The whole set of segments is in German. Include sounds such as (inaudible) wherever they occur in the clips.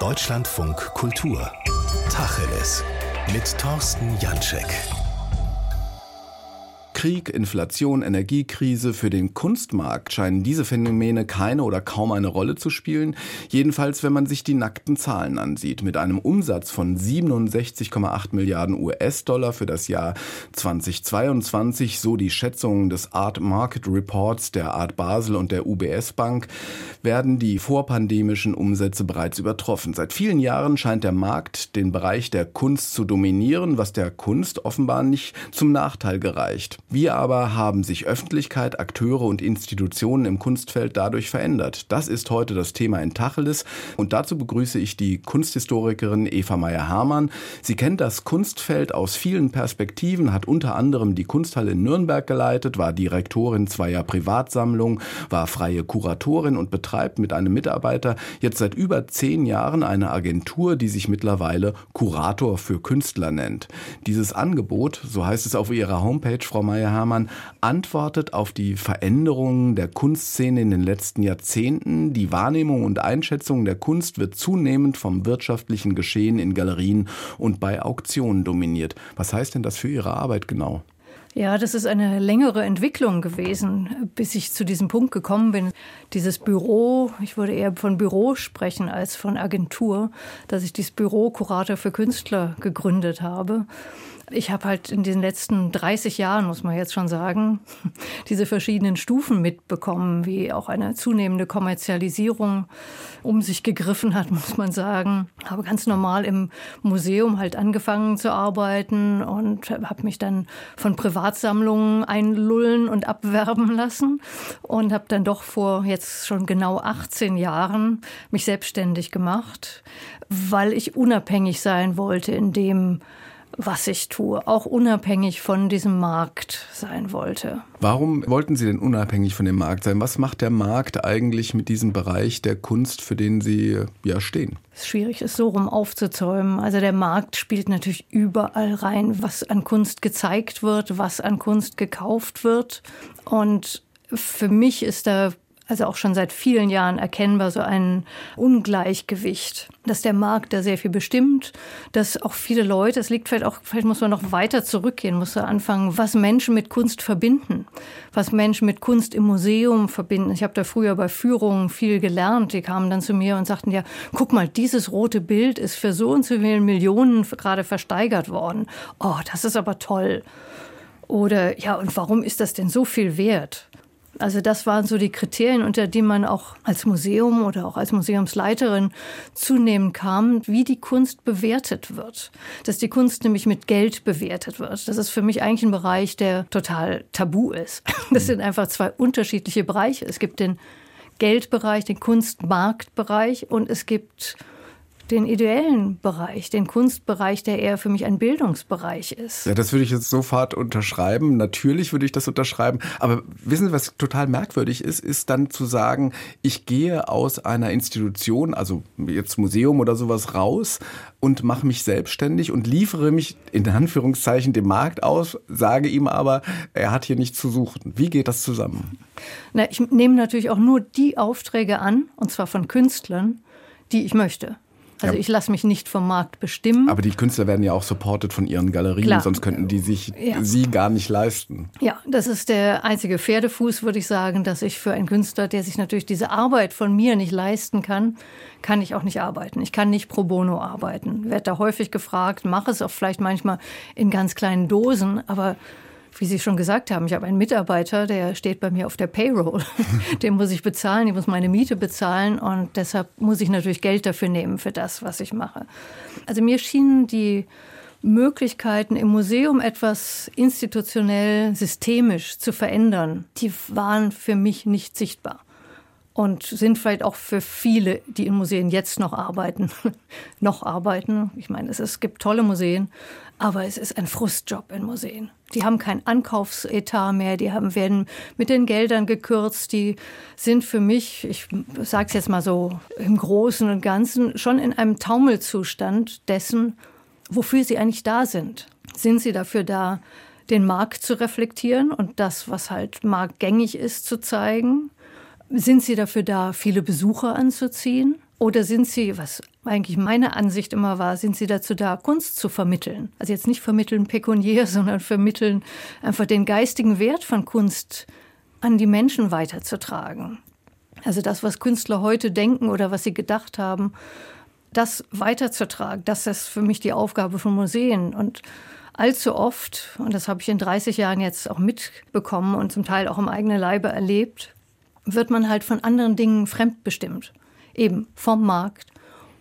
Deutschlandfunk Kultur. Tacheles. Mit Thorsten Janschek. Krieg, Inflation, Energiekrise, für den Kunstmarkt scheinen diese Phänomene keine oder kaum eine Rolle zu spielen. Jedenfalls, wenn man sich die nackten Zahlen ansieht. Mit einem Umsatz von 67,8 Milliarden US-Dollar für das Jahr 2022, so die Schätzungen des Art Market Reports der Art Basel und der UBS Bank, werden die vorpandemischen Umsätze bereits übertroffen. Seit vielen Jahren scheint der Markt den Bereich der Kunst zu dominieren, was der Kunst offenbar nicht zum Nachteil gereicht. Wir aber haben sich Öffentlichkeit, Akteure und Institutionen im Kunstfeld dadurch verändert. Das ist heute das Thema in Tacheles und dazu begrüße ich die Kunsthistorikerin Eva Meyer-Hamann. Sie kennt das Kunstfeld aus vielen Perspektiven, hat unter anderem die Kunsthalle in Nürnberg geleitet, war Direktorin zweier Privatsammlungen, war freie Kuratorin und betreibt mit einem Mitarbeiter jetzt seit über zehn Jahren eine Agentur, die sich mittlerweile Kurator für Künstler nennt. Dieses Angebot, so heißt es auf ihrer Homepage, Frau Meyer Meyer-Hamann antwortet auf die Veränderungen der Kunstszene in den letzten Jahrzehnten. Die Wahrnehmung und Einschätzung der Kunst wird zunehmend vom wirtschaftlichen Geschehen in Galerien und bei Auktionen dominiert. Was heißt denn das für Ihre Arbeit genau? Ja, das ist eine längere Entwicklung gewesen, bis ich zu diesem Punkt gekommen bin. Dieses Büro, ich würde eher von Büro sprechen als von Agentur, dass ich dieses Büro Kurator für Künstler gegründet habe. Ich habe halt in den letzten 30 Jahren, muss man jetzt schon sagen, (laughs) diese verschiedenen Stufen mitbekommen, wie auch eine zunehmende Kommerzialisierung um sich gegriffen hat, (laughs) muss man sagen. Habe ganz normal im Museum halt angefangen zu arbeiten und habe mich dann von Privatsammlungen einlullen und abwerben lassen und habe dann doch vor jetzt schon genau 18 Jahren mich selbstständig gemacht, weil ich unabhängig sein wollte in dem, was ich tue, auch unabhängig von diesem Markt sein wollte. Warum wollten Sie denn unabhängig von dem Markt sein? Was macht der Markt eigentlich mit diesem Bereich der Kunst, für den Sie ja stehen? Es ist schwierig, es so rum aufzuzäumen. Also der Markt spielt natürlich überall rein, was an Kunst gezeigt wird, was an Kunst gekauft wird. Und für mich ist da also auch schon seit vielen Jahren erkennbar so ein Ungleichgewicht, dass der Markt da sehr viel bestimmt, dass auch viele Leute, es liegt vielleicht auch, vielleicht muss man noch weiter zurückgehen, muss man anfangen, was Menschen mit Kunst verbinden, was Menschen mit Kunst im Museum verbinden. Ich habe da früher bei Führungen viel gelernt. Die kamen dann zu mir und sagten, ja, guck mal, dieses rote Bild ist für so und so viele Millionen gerade versteigert worden. Oh, das ist aber toll. Oder ja, und warum ist das denn so viel wert? Also das waren so die Kriterien, unter die man auch als Museum oder auch als Museumsleiterin zunehmend kam, wie die Kunst bewertet wird. Dass die Kunst nämlich mit Geld bewertet wird. Das ist für mich eigentlich ein Bereich, der total tabu ist. (laughs) Das sind einfach zwei unterschiedliche Bereiche. Es gibt den Geldbereich, den Kunstmarktbereich und es gibt den ideellen Bereich, den Kunstbereich, der eher für mich ein Bildungsbereich ist. Ja, das würde ich jetzt sofort unterschreiben. Natürlich würde ich das unterschreiben. Aber wissen Sie, was total merkwürdig ist, ist dann zu sagen, ich gehe aus einer Institution, also jetzt Museum oder sowas raus und mache mich selbstständig und liefere mich in Anführungszeichen dem Markt aus, sage ihm aber, er hat hier nichts zu suchen. Wie geht das zusammen? Na, ich nehme natürlich auch nur die Aufträge an, und zwar von Künstlern, die ich möchte. Also ja. ich lasse mich nicht vom Markt bestimmen. Aber die Künstler werden ja auch supported von ihren Galerien, Klar. sonst könnten die sich ja. sie gar nicht leisten. Ja, das ist der einzige Pferdefuß, würde ich sagen, dass ich für einen Künstler, der sich natürlich diese Arbeit von mir nicht leisten kann, kann ich auch nicht arbeiten. Ich kann nicht pro bono arbeiten. Werde da häufig gefragt, mache es auch vielleicht manchmal in ganz kleinen Dosen, aber wie Sie schon gesagt haben, ich habe einen Mitarbeiter, der steht bei mir auf der Payroll. (laughs) Den muss ich bezahlen, ich muss meine Miete bezahlen und deshalb muss ich natürlich Geld dafür nehmen für das, was ich mache. Also mir schienen die Möglichkeiten im Museum etwas institutionell systemisch zu verändern, die waren für mich nicht sichtbar und sind vielleicht auch für viele, die in Museen jetzt noch arbeiten, (laughs) noch arbeiten. Ich meine, es, es gibt tolle Museen, aber es ist ein Frustjob in Museen. Die haben kein Ankaufsetat mehr, die haben, werden mit den Geldern gekürzt, die sind für mich, ich sage es jetzt mal so im Großen und Ganzen, schon in einem Taumelzustand dessen, wofür sie eigentlich da sind. Sind sie dafür da, den Markt zu reflektieren und das, was halt marktgängig ist, zu zeigen? Sind Sie dafür da, viele Besucher anzuziehen? Oder sind sie, was eigentlich meine Ansicht immer war, sind sie dazu da, Kunst zu vermitteln? Also jetzt nicht vermitteln pekuniär, (laughs) sondern vermitteln einfach den geistigen Wert von Kunst an die Menschen weiterzutragen. Also das, was Künstler heute denken oder was sie gedacht haben, das weiterzutragen, das ist für mich die Aufgabe von Museen. Und allzu oft, und das habe ich in 30 Jahren jetzt auch mitbekommen und zum Teil auch im eigenen Leibe erlebt, wird man halt von anderen Dingen fremdbestimmt. Eben vom Markt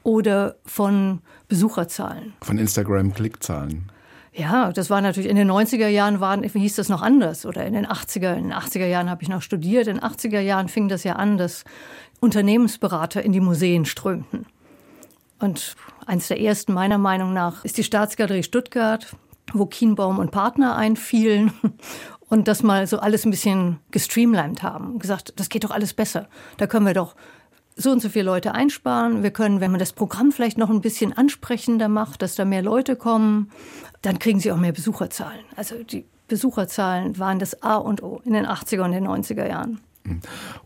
oder von Besucherzahlen. Von Instagram-Klickzahlen. Ja, das war natürlich in den 90er Jahren waren, hieß das noch anders oder in den 80er, in den 80er Jahren habe ich noch studiert. In den 80er Jahren fing das ja an, dass Unternehmensberater in die Museen strömten. Und eins der ersten meiner Meinung nach ist die Staatsgalerie Stuttgart, wo Kienbaum und Partner einfielen (laughs) und das mal so alles ein bisschen gestreamlined haben. Gesagt, das geht doch alles besser. Da können wir doch so und so viele Leute einsparen. Wir können, wenn man das Programm vielleicht noch ein bisschen ansprechender macht, dass da mehr Leute kommen, dann kriegen sie auch mehr Besucherzahlen. Also die Besucherzahlen waren das A und O in den 80er und den 90er Jahren.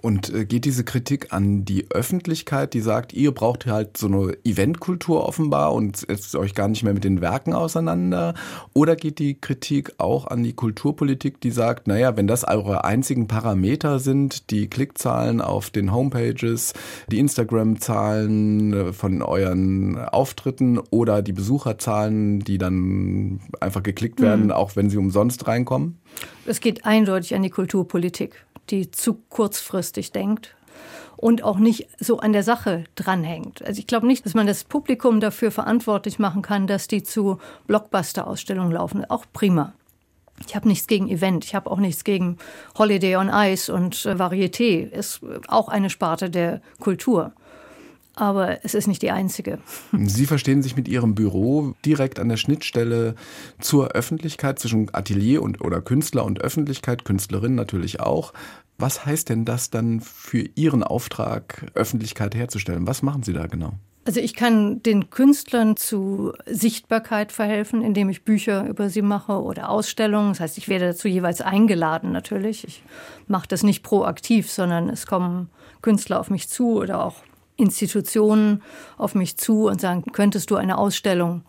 Und äh, geht diese Kritik an die Öffentlichkeit, die sagt, ihr braucht halt so eine Eventkultur offenbar und setzt euch gar nicht mehr mit den Werken auseinander? Oder geht die Kritik auch an die Kulturpolitik, die sagt, naja, wenn das eure einzigen Parameter sind, die Klickzahlen auf den Homepages, die Instagram-Zahlen äh, von euren Auftritten oder die Besucherzahlen, die dann einfach geklickt werden, mhm. auch wenn sie umsonst reinkommen? Es geht eindeutig an die Kulturpolitik die zu kurzfristig denkt und auch nicht so an der Sache dranhängt. Also ich glaube nicht, dass man das Publikum dafür verantwortlich machen kann, dass die zu Blockbuster-Ausstellungen laufen. Auch prima. Ich habe nichts gegen Event, ich habe auch nichts gegen Holiday on Ice und äh, Varieté. Ist auch eine Sparte der Kultur aber es ist nicht die einzige. Sie verstehen sich mit Ihrem Büro direkt an der Schnittstelle zur Öffentlichkeit, zwischen Atelier und oder Künstler und Öffentlichkeit, Künstlerin natürlich auch. Was heißt denn das dann für Ihren Auftrag, Öffentlichkeit herzustellen? Was machen Sie da genau? Also ich kann den Künstlern zu Sichtbarkeit verhelfen, indem ich Bücher über sie mache oder Ausstellungen. Das heißt, ich werde dazu jeweils eingeladen natürlich. Ich mache das nicht proaktiv, sondern es kommen Künstler auf mich zu oder auch Institutionen auf mich zu und sagen, könntest du eine Ausstellung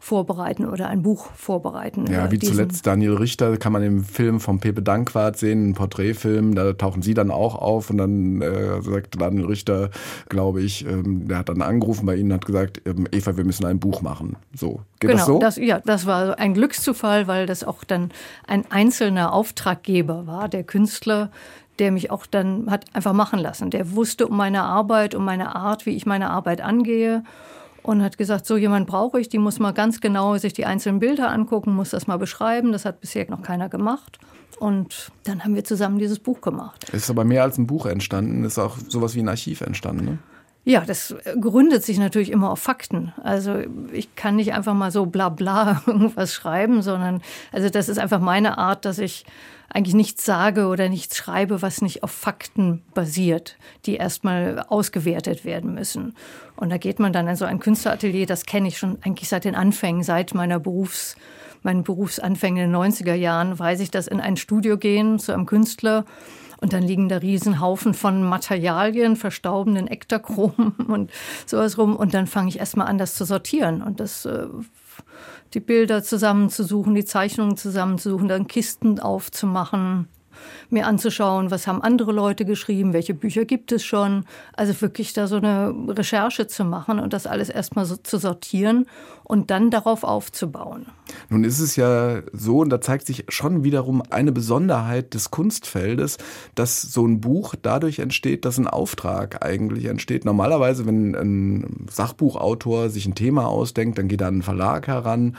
vorbereiten oder ein Buch vorbereiten. Ja, wie zuletzt Daniel Richter kann man im Film von Pepe Dankwart sehen, ein Porträtfilm, da tauchen sie dann auch auf und dann äh, sagt Daniel Richter, glaube ich, ähm, der hat dann angerufen bei ihnen und hat gesagt, ähm, Eva, wir müssen ein Buch machen. So, geht genau, das so? Das, ja, das war ein Glückszufall, weil das auch dann ein einzelner Auftraggeber war, der Künstler, der mich auch dann hat einfach machen lassen. Der wusste um meine Arbeit, um meine Art, wie ich meine Arbeit angehe und hat gesagt, so jemand brauche ich, die muss mal ganz genau sich die einzelnen Bilder angucken, muss das mal beschreiben. Das hat bisher noch keiner gemacht. Und dann haben wir zusammen dieses Buch gemacht. Es ist aber mehr als ein Buch entstanden, es ist auch sowas wie ein Archiv entstanden, ne? Ja, das gründet sich natürlich immer auf Fakten. Also ich kann nicht einfach mal so bla bla (laughs) irgendwas schreiben, sondern also das ist einfach meine Art, dass ich eigentlich nichts sage oder nichts schreibe, was nicht auf Fakten basiert, die erstmal ausgewertet werden müssen. Und da geht man dann in so ein Künstleratelier, das kenne ich schon eigentlich seit den Anfängen, seit meiner Berufs, meinen Berufsanfängen in den 90er Jahren, weiß ich, dass in ein Studio gehen zu einem Künstler und dann liegen da Riesenhaufen von Materialien, verstaubenden Ektachromen (laughs) und sowas rum. Und dann fange ich erstmal an, das zu sortieren. Und das äh, die Bilder zusammenzusuchen, die Zeichnungen zusammenzusuchen, dann Kisten aufzumachen, mir anzuschauen, was haben andere Leute geschrieben, welche Bücher gibt es schon. Also wirklich da so eine Recherche zu machen und das alles erstmal so zu sortieren und dann darauf aufzubauen. Nun ist es ja so, und da zeigt sich schon wiederum eine Besonderheit des Kunstfeldes, dass so ein Buch dadurch entsteht, dass ein Auftrag eigentlich entsteht. Normalerweise, wenn ein Sachbuchautor sich ein Thema ausdenkt, dann geht er an einen Verlag heran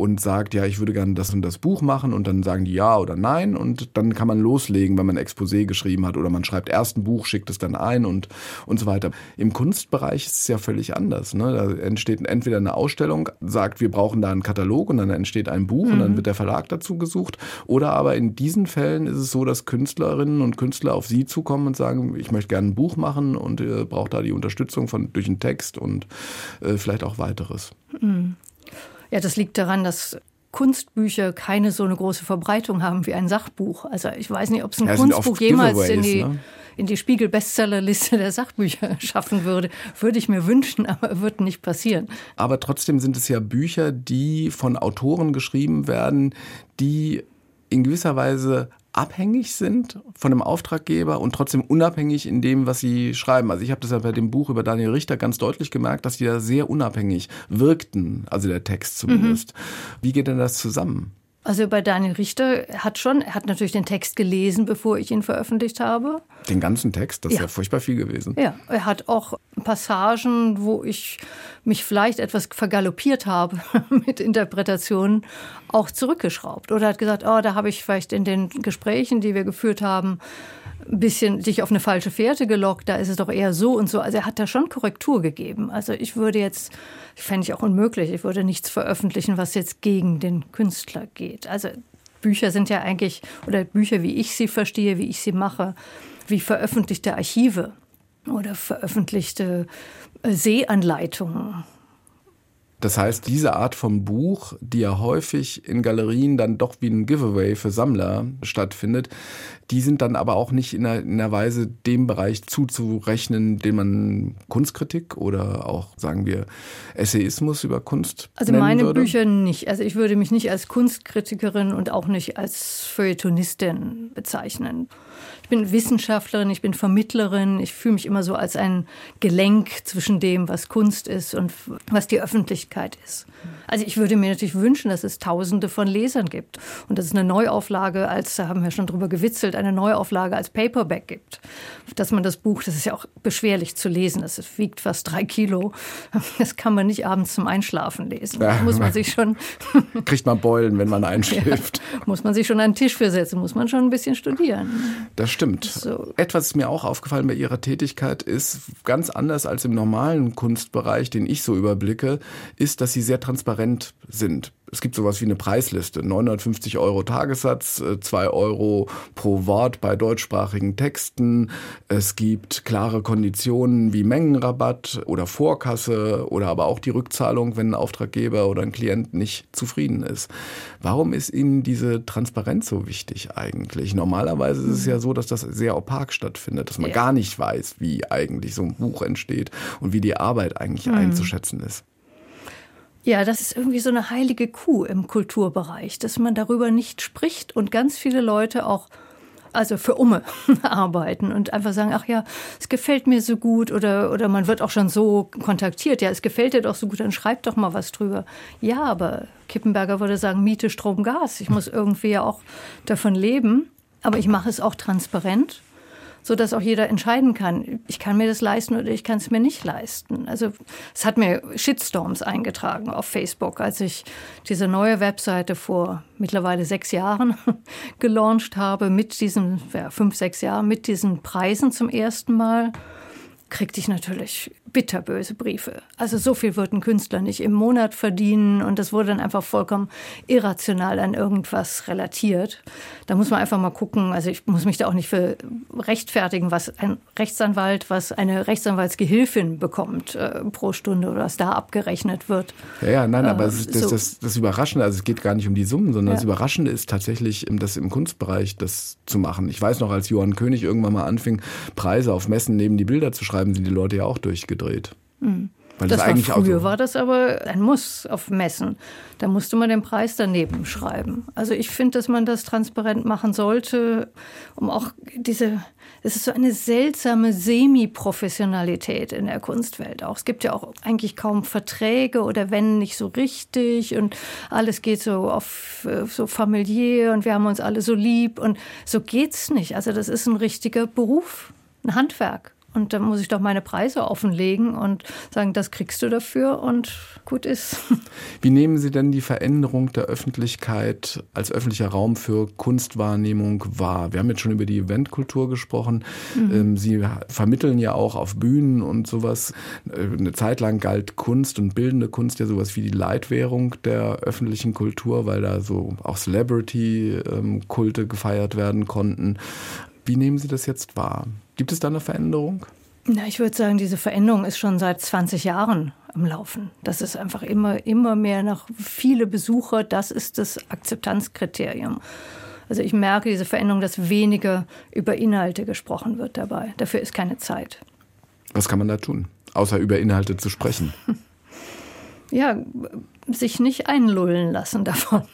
und sagt, ja, ich würde gerne das und das Buch machen und dann sagen die ja oder nein und dann kann man loslegen, wenn man ein Exposé geschrieben hat oder man schreibt erst ein Buch, schickt es dann ein und, und so weiter. Im Kunstbereich ist es ja völlig anders. Ne? Da entsteht entweder eine Ausstellung, sagt, wir brauchen da einen Katalog und dann entsteht ein Buch mhm. und dann mhm. wird der Verlag dazu gesucht. Oder aber in diesen Fällen ist es so, dass Künstlerinnen und Künstler auf sie zukommen und sagen, ich möchte gerne ein Buch machen und ihr braucht da die Unterstützung von, durch einen Text und äh, vielleicht auch weiteres. Mhm. Ja, das liegt daran, dass Kunstbücher keine so eine große Verbreitung haben wie ein Sachbuch. Also ich weiß nicht, ob es ein ja, Kunstbuch jemals in die, ne? in die Spiegel-Bestsellerliste der Sachbücher (laughs) schaffen würde. Würde ich mir wünschen, aber wird nicht passieren. Aber trotzdem sind es ja Bücher, die von Autoren geschrieben werden, die in gewisser Weise abhängig sind von einem Auftraggeber und trotzdem unabhängig in dem, was sie schreiben. Also ich habe das ja bei dem Buch über Daniel Richter ganz deutlich gemerkt, dass die da sehr unabhängig wirkten, also der Text zumindest. Mhm. Wie geht denn das zusammen? Also bei Daniel Richter hat schon, er hat natürlich den Text gelesen, bevor ich ihn veröffentlicht habe. Den ganzen Text, das ja. ist ja furchtbar viel gewesen. Ja, er hat auch Passagen, wo ich mich vielleicht etwas vergaloppiert habe (laughs) mit Interpretationen, auch zurückgeschraubt. Oder hat gesagt, oh, da habe ich vielleicht in den Gesprächen, die wir geführt haben, ein bisschen sich auf eine falsche Fährte gelockt, da ist es doch eher so und so. Also er hat da schon Korrektur gegeben. Also ich würde jetzt, fände ich auch unmöglich, ich würde nichts veröffentlichen, was jetzt gegen den Künstler geht. Also Bücher sind ja eigentlich, oder Bücher, wie ich sie verstehe, wie ich sie mache, wie veröffentlichte Archive oder veröffentlichte äh, Sehanleitungen das heißt, diese Art von Buch, die ja häufig in Galerien dann doch wie ein Giveaway für Sammler stattfindet, die sind dann aber auch nicht in einer, in einer Weise dem Bereich zuzurechnen, den man Kunstkritik oder auch, sagen wir, Essayismus über Kunst Also meine würde. Bücher nicht. Also ich würde mich nicht als Kunstkritikerin und auch nicht als Feuilletonistin bezeichnen bin Wissenschaftlerin, ich bin Vermittlerin. Ich fühle mich immer so als ein Gelenk zwischen dem, was Kunst ist und was die Öffentlichkeit ist. Also ich würde mir natürlich wünschen, dass es Tausende von Lesern gibt und dass es eine Neuauflage als, da haben wir schon drüber gewitzelt, eine Neuauflage als Paperback gibt. Dass man das Buch, das ist ja auch beschwerlich zu lesen, das wiegt fast drei Kilo, (laughs) das kann man nicht abends zum Einschlafen lesen. Da muss man sich schon... (laughs) Kriegt man Beulen, wenn man (laughs) einschläft. Ja, muss man sich schon an den Tisch für setzen, muss man schon ein bisschen studieren. Das stimmt. So. Etwas ist mir auch aufgefallen bei Ihrer Tätigkeit ist, ganz anders als im normalen Kunstbereich, den ich so überblicke, ist, dass Sie sehr transparent sind es gibt sowas wie eine Preisliste. 950 Euro Tagessatz, 2 äh, Euro pro Wort bei deutschsprachigen Texten. Es gibt klare Konditionen wie Mengenrabatt oder Vorkasse oder aber auch die Rückzahlung, wenn ein Auftraggeber oder ein Klient nicht zufrieden ist. Warum ist Ihnen diese Transparenz so wichtig eigentlich? Normalerweise ist es ja so, dass das sehr opak stattfindet, dass man ja. gar nicht weiß, wie eigentlich so ein Buch entsteht und wie die Arbeit eigentlich mhm. einzuschätzen ist. Ja, das ist irgendwie so eine heilige Kuh im Kulturbereich, dass man darüber nicht spricht und ganz viele Leute auch also für Umme (laughs) arbeiten und einfach sagen, ach ja, es gefällt mir so gut oder, oder man wird auch schon so kontaktiert, ja, es gefällt dir doch so gut, dann schreib doch mal was drüber. Ja, aber Kippenberger würde sagen, Miete, Strom, Gas. Ich muss irgendwie ja auch davon leben, aber ich mache es auch transparent so dass auch jeder entscheiden kann, ich kann mir das leisten oder ich kann es mir nicht leisten. Also es hat mir Shitstorms eingetragen auf Facebook, als ich diese neue Webseite vor mittlerweile sechs Jahren (laughs) gelauncht habe, mit diesen, ja, fünf, sechs Jahren, mit diesen Preisen zum ersten Mal kriegte ich natürlich bitterböse Briefe. Also so viel wird ein Künstler nicht im Monat verdienen und das wurde dann einfach vollkommen irrational an irgendwas relatiert. Da muss man einfach mal gucken, also ich muss mich da auch nicht für rechtfertigen, was ein Rechtsanwalt, was eine Rechtsanwaltsgehilfin bekommt äh, pro Stunde oder was da abgerechnet wird. Ja, ja nein, aber äh, das, das, so. das, das, Überraschende, also es geht gar nicht um die Summen, sondern ja. das Überraschende ist tatsächlich, das im Kunstbereich das zu machen. Ich weiß noch, als Johann König irgendwann mal anfing, Preise auf Messen neben die Bilder zu schreiben, sind die Leute ja auch durchgedreht gedreht. Mhm. Weil das, das eigentlich war früher so war das aber ein Muss auf Messen. Da musste man den Preis daneben schreiben. Also ich finde, dass man das transparent machen sollte, um auch diese, es ist so eine seltsame Semi-Professionalität in der Kunstwelt auch. Es gibt ja auch eigentlich kaum Verträge oder wenn nicht so richtig und alles geht so auf so familiär und wir haben uns alle so lieb und so geht's nicht. Also das ist ein richtiger Beruf, ein Handwerk. Und dann muss ich doch meine Preise offenlegen und sagen, das kriegst du dafür und gut ist. (laughs) Wie nehmen Sie denn die Veränderung der Öffentlichkeit als öffentlicher Raum für Kunstwahrnehmung wahr? Wir haben jetzt schon über die Eventkultur gesprochen. Mhm. Ähm, Sie vermitteln ja auch auf Bühnen und sowas. Äh, eine Zeit lang galt Kunst und bildende Kunst ja sowas wie die Leitwährung der öffentlichen Kultur, weil da so auch Celebrity-Kulte gefeiert werden konnten. Wie nehmen Sie das jetzt wahr? Gibt es da eine Veränderung? Na, ich würde sagen, diese Veränderung ist schon seit 20 Jahren am Laufen. Das ist einfach immer, immer mehr nach viele Besucher. Das ist das Akzeptanzkriterium. Also ich merke diese Veränderung, dass weniger über Inhalte gesprochen wird dabei. Dafür ist keine Zeit. Was kann man da tun, außer über Inhalte zu sprechen? (laughs) Ja, sich nicht einlullen lassen davon.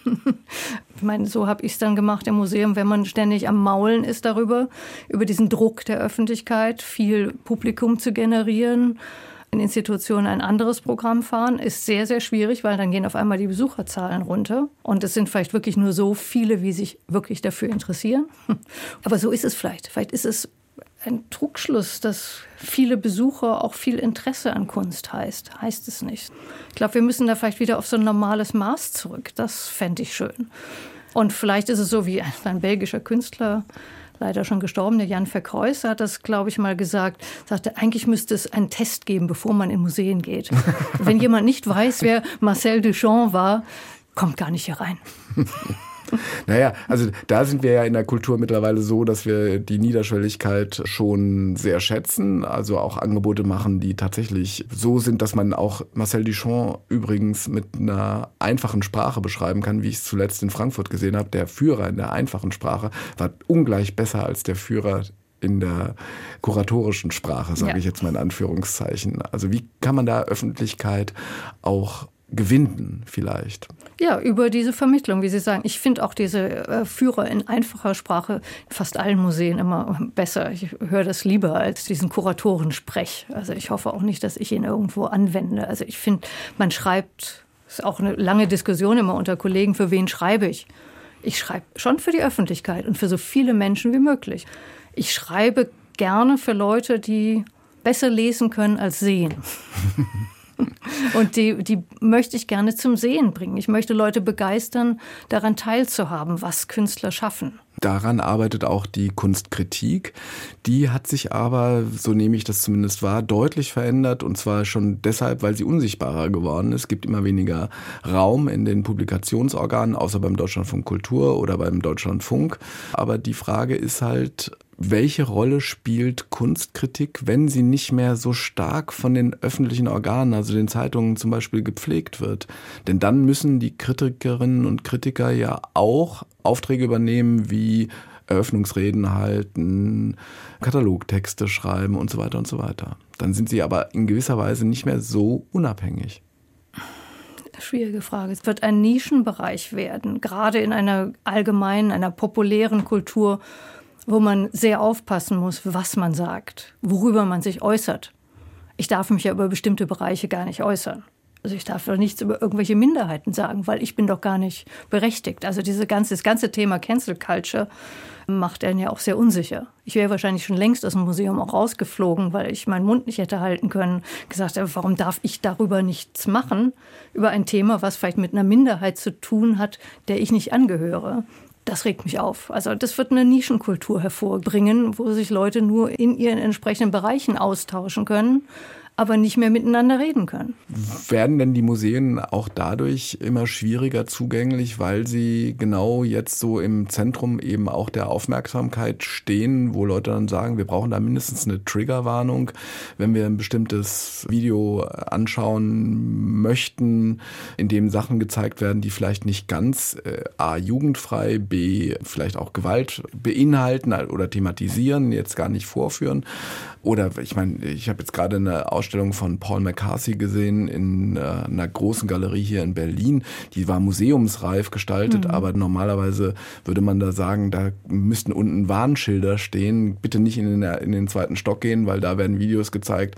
Ich meine, so habe ich es dann gemacht im Museum, wenn man ständig am Maulen ist darüber, über diesen Druck der Öffentlichkeit, viel Publikum zu generieren in Institutionen ein anderes Programm fahren, ist sehr, sehr schwierig, weil dann gehen auf einmal die Besucherzahlen runter. Und es sind vielleicht wirklich nur so viele, wie sich wirklich dafür interessieren. (laughs) Aber so ist es vielleicht. Vielleicht ist es ein Trugschluss, dass viele Besucher auch viel Interesse an Kunst heißt. Heißt es nicht. Ich glaube, wir müssen da vielleicht wieder auf so ein normales Maß zurück. Das fände ich schön. Und vielleicht ist es so wie ein belgischer Künstler, leider schon gestorben, der Jan Verkreuz, hat das, glaube ich, mal gesagt, sagte, eigentlich müsste es einen Test geben, bevor man in Museen geht. (laughs) Wenn jemand nicht weiß, wer Marcel Duchamp war, kommt gar nicht hier rein. (laughs) (laughs) Naja, also da sind wir ja in der Kultur mittlerweile so, dass wir die Niederschwelligkeit schon sehr schätzen. Also auch Angebote machen, die tatsächlich so sind, dass man auch Marcel Duchamp übrigens mit einer einfachen Sprache beschreiben kann, wie ich es zuletzt in Frankfurt gesehen habe. Der Führer in der einfachen Sprache war ungleich besser als der Führer in der kuratorischen Sprache, sage ja. ich jetzt mal in Anführungszeichen. Also wie kann man da Öffentlichkeit auch gewinnen vielleicht? Ja, über diese Vermittlung, wie Sie sagen. Ich finde auch diese äh, Führer in einfacher Sprache in fast allen Museen immer besser. Ich höre das lieber als diesen Kuratorensprech. Also ich hoffe auch nicht, dass ich ihn irgendwo anwende. Also ich finde, man schreibt, ist auch eine lange Diskussion immer unter Kollegen, für wen schreibe ich? Ich schreibe schon für die Öffentlichkeit und für so viele Menschen wie möglich. Ich schreibe gerne für Leute, die besser lesen können als sehen. (laughs) Und die, die möchte ich gerne zum Sehen bringen. Ich möchte Leute begeistern, daran teilzuhaben, was Künstler schaffen. Daran arbeitet auch die Kunstkritik. Die hat sich aber, so nehme ich das zumindest wahr, deutlich verändert. Und zwar schon deshalb, weil sie unsichtbarer geworden ist. Es gibt immer weniger Raum in den Publikationsorganen, außer beim Deutschlandfunk Kultur oder beim Deutschlandfunk. Aber die Frage ist halt, welche Rolle spielt Kunstkritik, wenn sie nicht mehr so stark von den öffentlichen Organen, also den Zeitungen zum Beispiel, gepflegt wird? Denn dann müssen die Kritikerinnen und Kritiker ja auch Aufträge übernehmen wie Eröffnungsreden halten, Katalogtexte schreiben und so weiter und so weiter. Dann sind sie aber in gewisser Weise nicht mehr so unabhängig. Schwierige Frage. Es wird ein Nischenbereich werden, gerade in einer allgemeinen, einer populären Kultur wo man sehr aufpassen muss, was man sagt, worüber man sich äußert. Ich darf mich ja über bestimmte Bereiche gar nicht äußern. Also ich darf doch nichts über irgendwelche Minderheiten sagen, weil ich bin doch gar nicht berechtigt. Also diese ganze, das ganze Thema Cancel Culture macht einen ja auch sehr unsicher. Ich wäre wahrscheinlich schon längst aus dem Museum auch rausgeflogen, weil ich meinen Mund nicht hätte halten können. Gesagt, warum darf ich darüber nichts machen? Über ein Thema, was vielleicht mit einer Minderheit zu tun hat, der ich nicht angehöre das regt mich auf. Also das wird eine Nischenkultur hervorbringen, wo sich Leute nur in ihren entsprechenden Bereichen austauschen können aber nicht mehr miteinander reden können. Werden denn die Museen auch dadurch immer schwieriger zugänglich, weil sie genau jetzt so im Zentrum eben auch der Aufmerksamkeit stehen, wo Leute dann sagen, wir brauchen da mindestens eine Triggerwarnung, wenn wir ein bestimmtes Video anschauen möchten, in dem Sachen gezeigt werden, die vielleicht nicht ganz äh, a jugendfrei, b vielleicht auch Gewalt beinhalten oder thematisieren, jetzt gar nicht vorführen. Oder ich meine, ich habe jetzt gerade eine Ausstellung von Paul McCarthy gesehen in äh, einer großen Galerie hier in Berlin. Die war museumsreif gestaltet, mhm. aber normalerweise würde man da sagen, da müssten unten Warnschilder stehen. Bitte nicht in den, in den zweiten Stock gehen, weil da werden Videos gezeigt,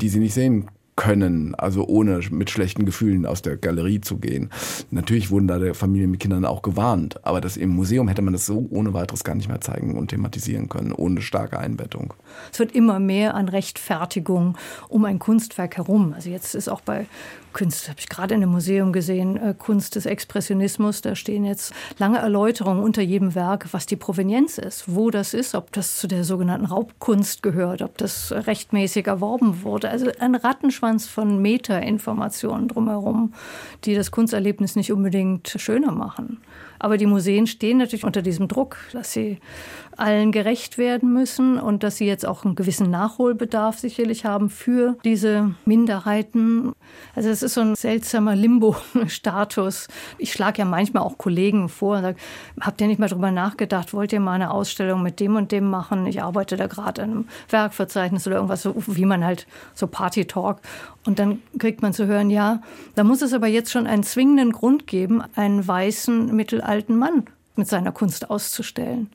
die Sie nicht sehen können, also ohne mit schlechten Gefühlen aus der Galerie zu gehen. Natürlich wurden da der Familien mit Kindern auch gewarnt, aber das im Museum hätte man das so ohne weiteres gar nicht mehr zeigen und thematisieren können, ohne starke Einbettung. Es wird immer mehr an Rechtfertigung um ein Kunstwerk herum. Also jetzt ist auch bei Kunst, habe ich gerade in einem Museum gesehen, äh, Kunst des Expressionismus. Da stehen jetzt lange Erläuterungen unter jedem Werk, was die Provenienz ist, wo das ist, ob das zu der sogenannten Raubkunst gehört, ob das rechtmäßig erworben wurde. Also ein Rattenschwanz von Metainformationen drumherum, die das Kunsterlebnis nicht unbedingt schöner machen. Aber die Museen stehen natürlich unter diesem Druck, dass sie allen gerecht werden müssen und dass sie jetzt auch einen gewissen Nachholbedarf sicherlich haben für diese Minderheiten. Also es ist so ein seltsamer Limbo-Status. Ich schlage ja manchmal auch Kollegen vor und sage, habt ihr nicht mal drüber nachgedacht, wollt ihr mal eine Ausstellung mit dem und dem machen? Ich arbeite da gerade an einem Werkverzeichnis oder irgendwas, so, wie man halt so Party-Talk. Und dann kriegt man zu hören, ja, da muss es aber jetzt schon einen zwingenden Grund geben, einen weißen, mittelalten Mann mit seiner Kunst auszustellen.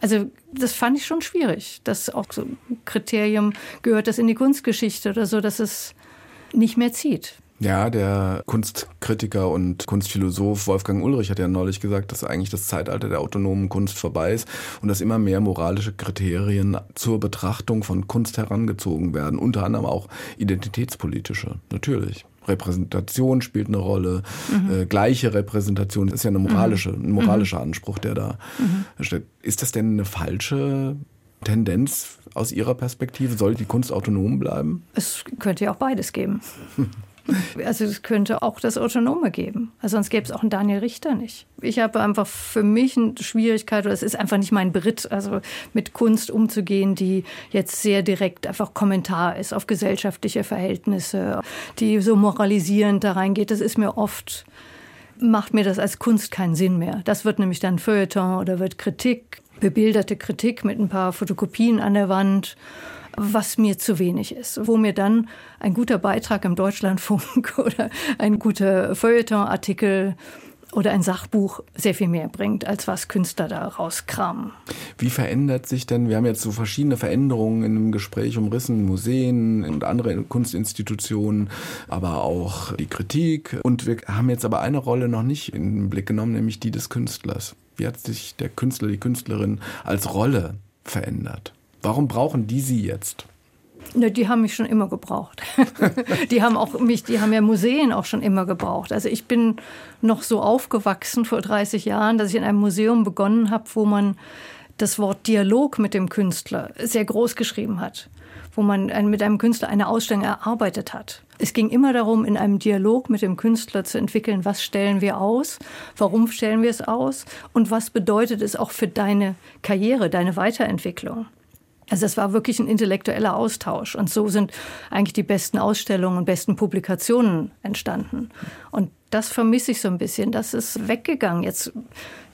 Also das fand ich schon schwierig, dass auch so ein Kriterium gehört das in die Kunstgeschichte oder so, dass es nicht mehr zieht. Ja, der Kunstkritiker und Kunstphilosoph Wolfgang Ulrich hat ja neulich gesagt, dass eigentlich das Zeitalter der autonomen Kunst vorbei ist und dass immer mehr moralische Kriterien zur Betrachtung von Kunst herangezogen werden, unter anderem auch identitätspolitische, natürlich. Repräsentation spielt eine Rolle, mhm. äh, gleiche Repräsentation ist ja eine moralische, ein moralischer mhm. Anspruch, der da mhm. steht. Ist das denn eine falsche Tendenz aus Ihrer Perspektive? Soll die Kunst autonom bleiben? Es könnte ja auch beides geben. (laughs) Also es könnte auch das Autonome geben. Also sonst gäbe es auch einen Daniel Richter nicht. Ich habe einfach für mich eine Schwierigkeit, oder es ist einfach nicht mein Brit, also mit Kunst umzugehen, die jetzt sehr direkt einfach Kommentar ist auf gesellschaftliche Verhältnisse, die so moralisierend da reingeht. Das ist mir oft macht mir das als Kunst keinen Sinn mehr. Das wird nämlich dann Feuilleton oder wird Kritik, bebilderte Kritik mit ein paar Fotokopien an der Wand was mir zu wenig ist. Wo mir dann ein guter Beitrag im Deutschlandfunk (laughs) oder ein guter Feuilleton-Artikel oder ein Sachbuch sehr viel mehr bringt, als was Künstler da rauskramen. Wie verändert sich denn, wir haben jetzt so verschiedene Veränderungen in einem Gespräch umrissen, Museen und andere Kunstinstitutionen, aber auch die Kritik. Und wir haben jetzt aber eine Rolle noch nicht in den Blick genommen, nämlich die des Künstlers. Wie hat sich der Künstler, die Künstlerin als Rolle verändert? Warum brauchen die Sie jetzt? Ne, die haben mich schon immer gebraucht. (laughs) die haben auch mich, die haben ja Museen auch schon immer gebraucht. Also ich bin noch so aufgewachsen vor 30 Jahren, dass ich in einem Museum begonnen habe, wo man das Wort Dialog mit dem Künstler sehr groß geschrieben hat, wo man mit einem Künstler eine Ausstellung erarbeitet hat. Es ging immer darum, in einem Dialog mit dem Künstler zu entwickeln, was stellen wir aus, warum stellen wir es aus und was bedeutet es auch für deine Karriere, deine Weiterentwicklung. Also es war wirklich ein intellektueller Austausch. Und so sind eigentlich die besten Ausstellungen und besten Publikationen entstanden. Und das vermisse ich so ein bisschen. Das ist weggegangen. Jetzt,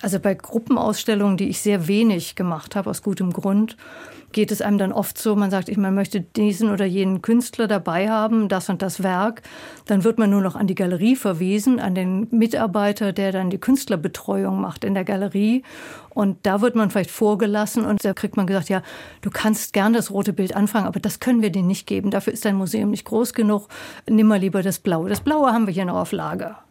also bei Gruppenausstellungen, die ich sehr wenig gemacht habe, aus gutem Grund, geht es einem dann oft so, man sagt, man möchte diesen oder jenen Künstler dabei haben, das und das Werk. Dann wird man nur noch an die Galerie verwiesen, an den Mitarbeiter, der dann die Künstlerbetreuung macht in der Galerie. Und da wird man vielleicht vorgelassen und da kriegt man gesagt, ja, du kannst gern das rote Bild anfangen, aber das können wir dir nicht geben. Dafür ist dein Museum nicht groß genug. Nimm mal lieber das Blaue. Das Blaue haben wir hier noch auf Lager.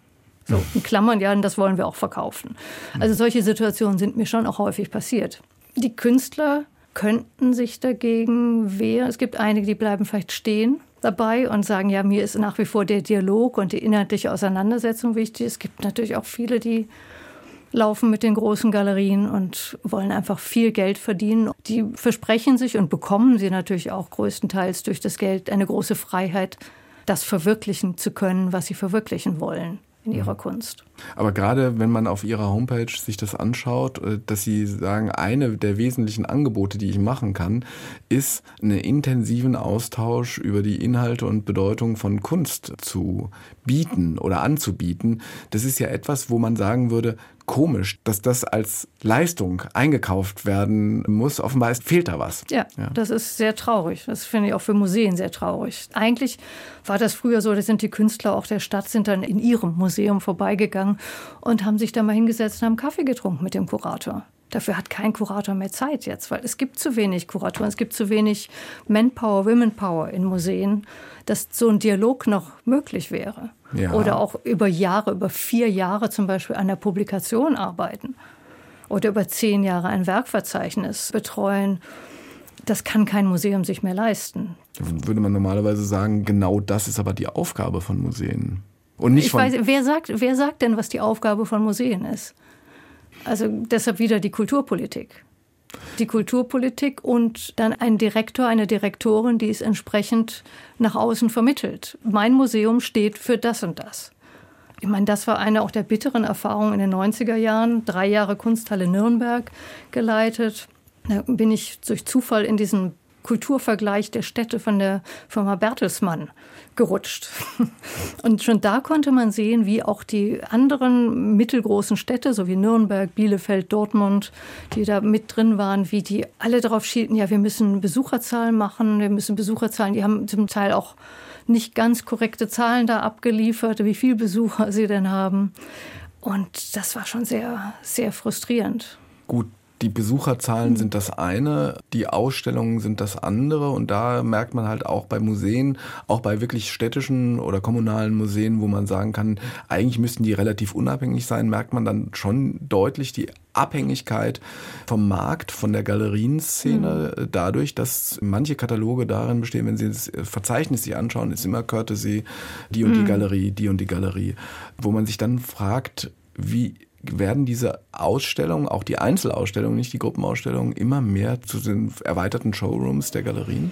So, in Klammern, ja, das wollen wir auch verkaufen. Also solche Situationen sind mir schon auch häufig passiert. Die Künstler könnten sich dagegen wehren. Es gibt einige, die bleiben vielleicht stehen dabei und sagen, ja, mir ist nach wie vor der Dialog und die inhaltliche Auseinandersetzung wichtig. Es gibt natürlich auch viele, die laufen mit den großen Galerien und wollen einfach viel Geld verdienen. Die versprechen sich und bekommen sie natürlich auch größtenteils durch das Geld eine große Freiheit, das verwirklichen zu können, was sie verwirklichen wollen in ihrer mhm. Kunst. Aber gerade wenn man auf ihrer Homepage sich das anschaut, äh, dass sie sagen, eine der wesentlichen Angebote, die ich machen kann, ist einen intensiven Austausch über die Inhalte und Bedeutung von Kunst zu bieten oder anzubieten. Das ist ja etwas, wo man sagen würde, komisch, dass das als Leistung eingekauft werden muss. Offenbar fehlt da was. Ja, ja, das ist sehr traurig. Das finde ich auch für Museen sehr traurig. Eigentlich war das früher so, da sind die Künstler auch der Stadt, sind dann in ihrem Museum vorbeigegangen und haben sich da mal hingesetzt und haben Kaffee getrunken mit dem Kurator. Dafür hat kein Kurator mehr Zeit jetzt, weil es gibt zu wenig Kuratoren, es gibt zu wenig Manpower, Womenpower in Museen, dass so ein Dialog noch möglich wäre. Ja. Oder auch über Jahre, über vier Jahre zum Beispiel an der Publikation arbeiten. Oder über zehn Jahre ein Werkverzeichnis betreuen. Das kann kein Museum sich mehr leisten. Würde man normalerweise sagen, genau das ist aber die Aufgabe von Museen. Und nicht ich von weiß, wer sagt, wer sagt denn, was die Aufgabe von Museen ist? Also deshalb wieder die Kulturpolitik. die Kulturpolitik und dann ein Direktor, eine Direktorin, die es entsprechend nach außen vermittelt. Mein Museum steht für das und das. Ich meine, das war eine auch der bitteren Erfahrungen in den 90er Jahren. Drei Jahre Kunsthalle Nürnberg geleitet. Da bin ich durch Zufall in diesen Kulturvergleich der Städte von der Firma Bertelsmann gerutscht. (laughs) Und schon da konnte man sehen, wie auch die anderen mittelgroßen Städte, so wie Nürnberg, Bielefeld, Dortmund, die da mit drin waren, wie die alle darauf schielten, ja, wir müssen Besucherzahlen machen, wir müssen Besucherzahlen, die haben zum Teil auch nicht ganz korrekte Zahlen da abgeliefert, wie viel Besucher sie denn haben. Und das war schon sehr, sehr frustrierend. Gut, die Besucherzahlen sind das eine, die Ausstellungen sind das andere und da merkt man halt auch bei Museen, auch bei wirklich städtischen oder kommunalen Museen, wo man sagen kann, eigentlich müssten die relativ unabhängig sein, merkt man dann schon deutlich die Abhängigkeit vom Markt, von der Galerienszene, mhm. dadurch, dass manche Kataloge darin bestehen, wenn Sie das Verzeichnis sich anschauen, ist immer Courtesy, die und mhm. die Galerie, die und die Galerie, wo man sich dann fragt, wie werden diese Ausstellungen, auch die Einzelausstellungen, nicht die Gruppenausstellungen, immer mehr zu den erweiterten Showrooms der Galerien?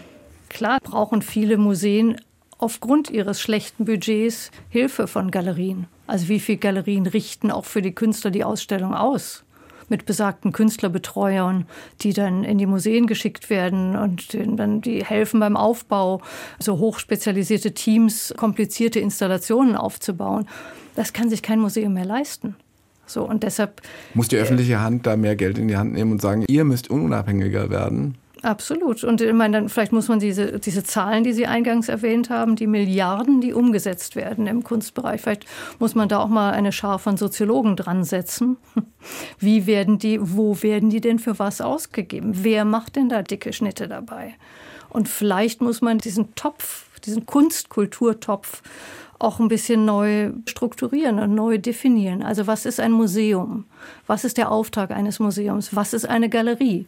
Klar brauchen viele Museen aufgrund ihres schlechten Budgets Hilfe von Galerien. Also wie viele Galerien richten auch für die Künstler die Ausstellung aus? Mit besagten Künstlerbetreuern, die dann in die Museen geschickt werden und dann die helfen beim Aufbau, so hochspezialisierte Teams, komplizierte Installationen aufzubauen. Das kann sich kein Museum mehr leisten. So, und deshalb. Muss die öffentliche Hand da mehr Geld in die Hand nehmen und sagen, ihr müsst unabhängiger werden? Absolut. Und ich meine, dann vielleicht muss man diese, diese Zahlen, die Sie eingangs erwähnt haben, die Milliarden, die umgesetzt werden im Kunstbereich, vielleicht muss man da auch mal eine Schar von Soziologen dran setzen. (laughs) Wie werden die, wo werden die denn für was ausgegeben? Wer macht denn da dicke Schnitte dabei? Und vielleicht muss man diesen Topf, diesen Kunstkulturtopf auch ein bisschen neu strukturieren und neu definieren. Also was ist ein Museum? Was ist der Auftrag eines Museums? Was ist eine Galerie?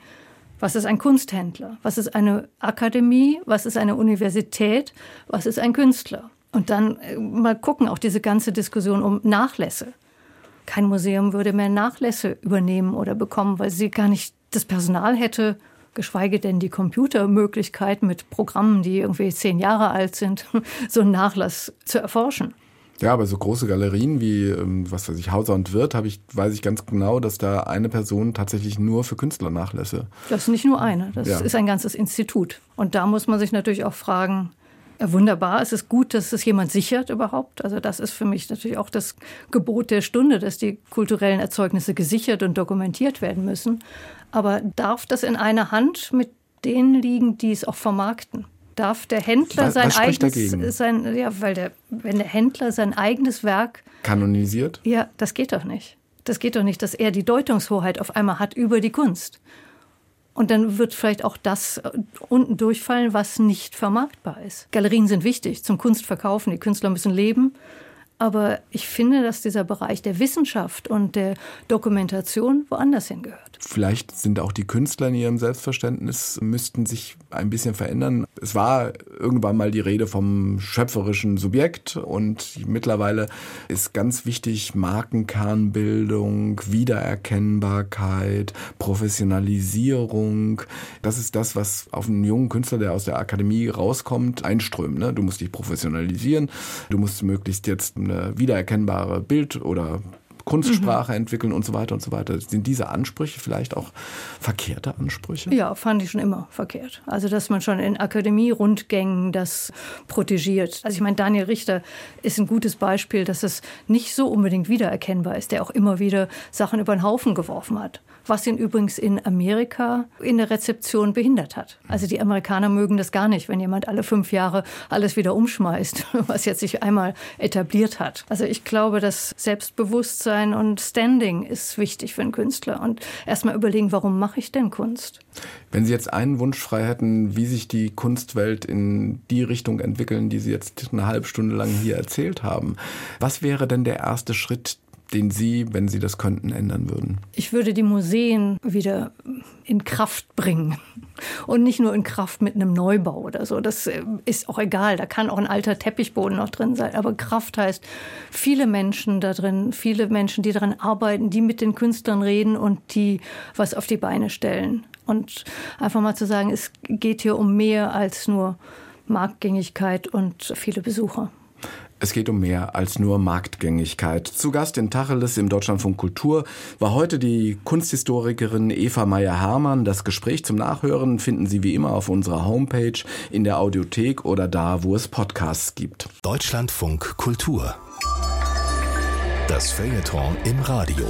Was ist ein Kunsthändler? Was ist eine Akademie? Was ist eine Universität? Was ist ein Künstler? Und dann äh, mal gucken, auch diese ganze Diskussion um Nachlässe. Kein Museum würde mehr Nachlässe übernehmen oder bekommen, weil sie gar nicht das Personal hätte, geschweige denn die Computermöglichkeit mit Programmen, die irgendwie zehn Jahre alt sind, (laughs) so einen Nachlass zu erforschen. Ja, aber so große Galerien wie, ähm, was weiß ich, Hauser und Wirt, habe ich, weiß ich ganz genau, dass da eine Person tatsächlich nur für Künstler nachlässe. Das ist nicht nur eine, das ja. ist ein ganzes Institut. Und da muss man sich natürlich auch fragen, wunderbar, es ist gut, dass es jemand sichert überhaupt. Also das ist für mich natürlich auch das Gebot der Stunde, dass die kulturellen Erzeugnisse gesichert und dokumentiert werden müssen. Aber darf das in einer Hand mit denen liegen, die es auch vermarkten? Darf der Händler was, sein was eigenes, sein, ja, weil der, wenn der Händler sein eigenes Werk kanonisiert? Ja, das geht doch nicht. Das geht doch nicht, dass er die Deutungshoheit auf einmal hat über die Kunst. Und dann wird vielleicht auch das äh, unten durchfallen, was nicht vermarktbar ist. Galerien sind wichtig zum Kunstverkaufen. Die Künstler müssen leben. Aber ich finde, dass dieser Bereich der Wissenschaft und der Dokumentation woanders hingehört. Vielleicht sind auch die Künstler in ihrem Selbstverständnis, müssten sich ein bisschen verändern. Es war irgendwann mal die Rede vom schöpferischen Subjekt und mittlerweile ist ganz wichtig Markenkernbildung, Wiedererkennbarkeit, Professionalisierung. Das ist das, was auf einen jungen Künstler, der aus der Akademie rauskommt, einströmt. Ne? Du musst dich professionalisieren, du musst möglichst jetzt eine wiedererkennbare Bild- oder Kunstsprache mhm. entwickeln und so weiter und so weiter. Sind diese Ansprüche vielleicht auch verkehrte Ansprüche? Ja, fand ich schon immer verkehrt. Also, dass man schon in Akademie-Rundgängen das protegiert. Also, ich meine, Daniel Richter ist ein gutes Beispiel, dass es nicht so unbedingt wiedererkennbar ist, der auch immer wieder Sachen über den Haufen geworfen hat was ihn übrigens in Amerika in der Rezeption behindert hat. Also die Amerikaner mögen das gar nicht, wenn jemand alle fünf Jahre alles wieder umschmeißt, (laughs) was jetzt sich einmal etabliert hat. Also ich glaube, das Selbstbewusstsein und Standing ist wichtig für einen Künstler und erstmal überlegen, warum mache ich denn Kunst? Wenn Sie jetzt einen Wunsch frei hätten, wie sich die Kunstwelt in die Richtung entwickeln, die Sie jetzt eine halbe Stunde lang hier erzählt haben, was wäre denn der erste Schritt, den Sie, wenn Sie das könnten, ändern würden? Ich würde die Museen wieder in Kraft bringen. Und nicht nur in Kraft mit einem Neubau oder so. Das äh, ist auch egal. Da kann auch ein alter Teppichboden noch drin sein. Aber Kraft heißt viele Menschen da drin, viele Menschen, die daran arbeiten, die mit den Künstlern reden und die was auf die Beine stellen. Und einfach mal zu sagen, es geht hier um mehr als nur Marktgängigkeit und viele Besucher. Es geht um mehr als nur Marktgängigkeit. Zu Gast in Tacheles im Deutschlandfunk Kultur war heute die Kunsthistorikerin Eva Meyer-Hermann. Das Gespräch zum Nachhören finden Sie wie immer auf unserer Homepage, in der Audiothek oder da, wo es Podcasts gibt. Deutschlandfunk Kultur. Das Feuilleton im Radio.